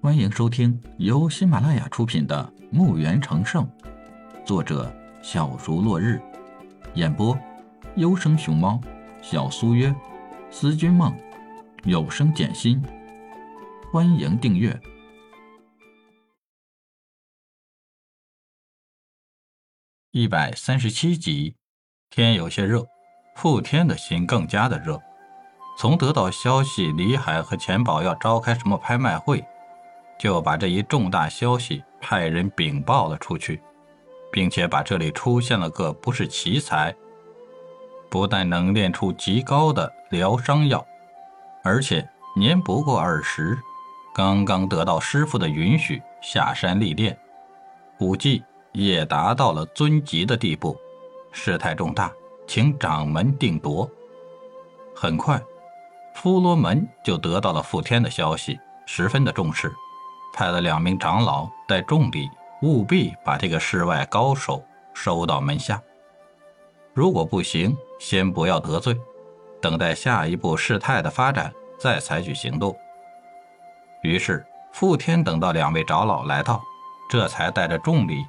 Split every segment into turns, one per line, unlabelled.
欢迎收听由喜马拉雅出品的《墓园成圣》，作者小竹落日，演播优生熊猫、小苏约、思君梦、有声简心。欢迎订阅一百三十七集。天有些热，傅天的心更加的热。从得到消息李海和钱宝要召开什么拍卖会，就把这一重大消息派人禀报了出去，并且把这里出现了个不是奇才，不但能炼出极高的疗伤药，而且年不过二十，刚刚得到师傅的允许下山历练，武技也达到了尊级的地步，事态重大，请掌门定夺。很快。呼罗门就得到了傅天的消息，十分的重视，派了两名长老带重礼，务必把这个世外高手收到门下。如果不行，先不要得罪，等待下一步事态的发展再采取行动。于是，傅天等到两位长老来到，这才带着重礼，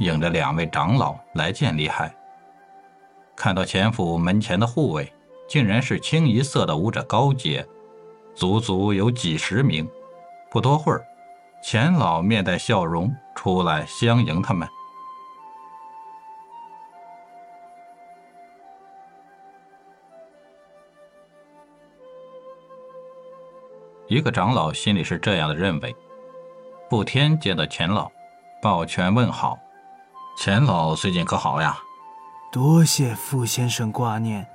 引着两位长老来见李海。看到前府门前的护卫。竟然是清一色的武者高阶，足足有几十名。不多会儿，钱老面带笑容出来相迎他们。一个长老心里是这样的认为：布天见到钱老，抱拳问好：“钱老最近可好呀？”
多谢傅先生挂念。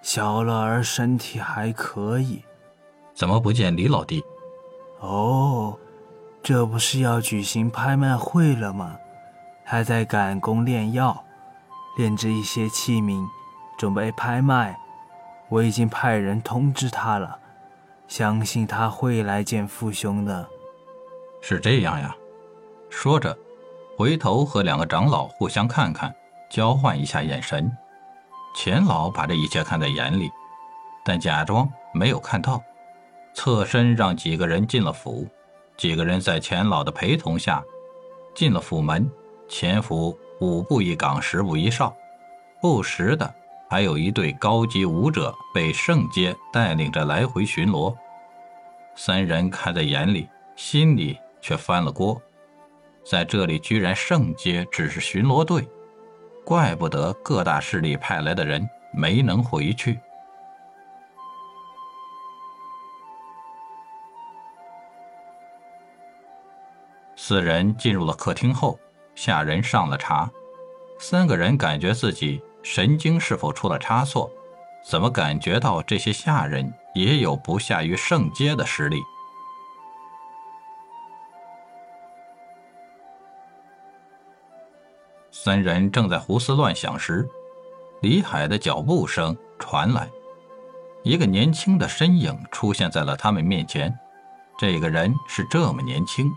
小乐儿身体还可以，
怎么不见李老弟？
哦，这不是要举行拍卖会了吗？还在赶工炼药，炼制一些器皿，准备拍卖。我已经派人通知他了，相信他会来见父兄的。
是这样呀。说着，回头和两个长老互相看看，交换一下眼神。钱老把这一切看在眼里，但假装没有看到，侧身让几个人进了府。几个人在钱老的陪同下进了府门。钱府五步一岗，十步一哨，不时的还有一队高级武者被圣阶带领着来回巡逻。三人看在眼里，心里却翻了锅。在这里，居然圣阶只是巡逻队。怪不得各大势力派来的人没能回去。四人进入了客厅后，下人上了茶。三个人感觉自己神经是否出了差错？怎么感觉到这些下人也有不下于圣阶的实力？三人正在胡思乱想时，李海的脚步声传来，一个年轻的身影出现在了他们面前。这个人是这么年轻。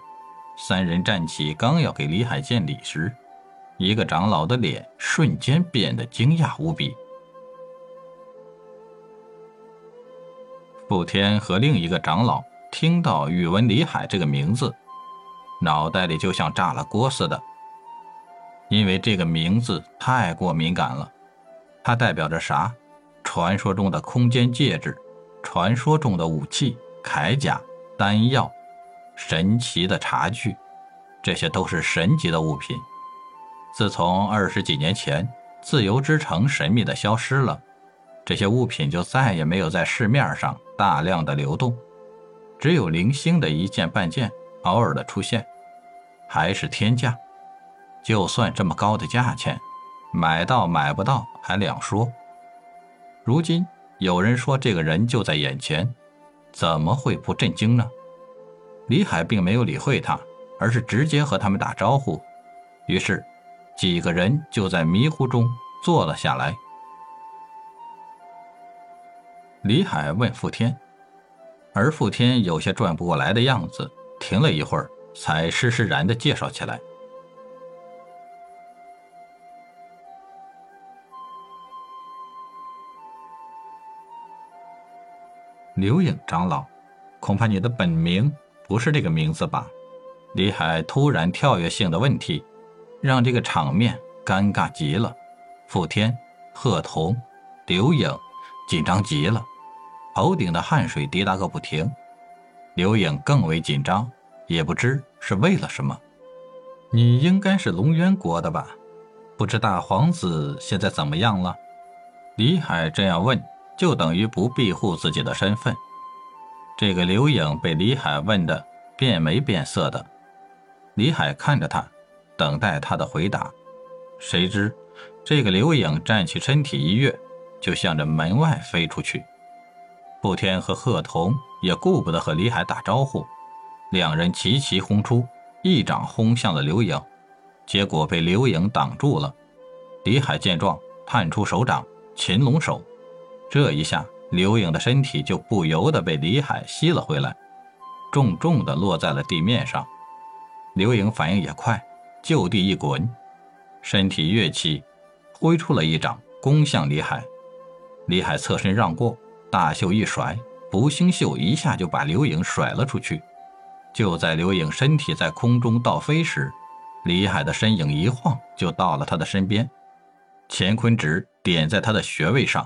三人站起，刚要给李海见礼时，一个长老的脸瞬间变得惊讶无比。傅天和另一个长老听到宇文李海这个名字，脑袋里就像炸了锅似的。因为这个名字太过敏感了，它代表着啥？传说中的空间戒指，传说中的武器、铠甲、丹药，神奇的茶具，这些都是神级的物品。自从二十几年前自由之城神秘的消失了，这些物品就再也没有在市面上大量的流动，只有零星的一件半件偶尔的出现，还是天价。就算这么高的价钱，买到买不到还两说。如今有人说这个人就在眼前，怎么会不震惊呢？李海并没有理会他，而是直接和他们打招呼。于是，几个人就在迷糊中坐了下来。李海问傅天，而傅天有些转不过来的样子，停了一会儿，才施施然的介绍起来。刘颖长老，恐怕你的本名不是这个名字吧？李海突然跳跃性的问题，让这个场面尴尬极了。傅天、贺童、刘颖紧张极了，头顶的汗水滴答个不停。刘颖更为紧张，也不知是为了什么。你应该是龙渊国的吧？不知大皇子现在怎么样了？李海这样问，就等于不庇护自己的身份。这个刘颖被李海问的变没变色的，李海看着他，等待他的回答。谁知这个刘颖站起身体一跃，就向着门外飞出去。布天和贺童也顾不得和李海打招呼，两人齐齐轰出，一掌轰向了刘颖，结果被刘颖挡住了。李海见状，探出手掌，擒龙手，这一下，刘颖的身体就不由得被李海吸了回来，重重的落在了地面上。刘颖反应也快，就地一滚，身体跃起，挥出了一掌，攻向李海。李海侧身让过。大袖一甩，不星袖一下就把刘颖甩了出去。就在刘颖身体在空中倒飞时，李海的身影一晃就到了他的身边，乾坤指点在他的穴位上。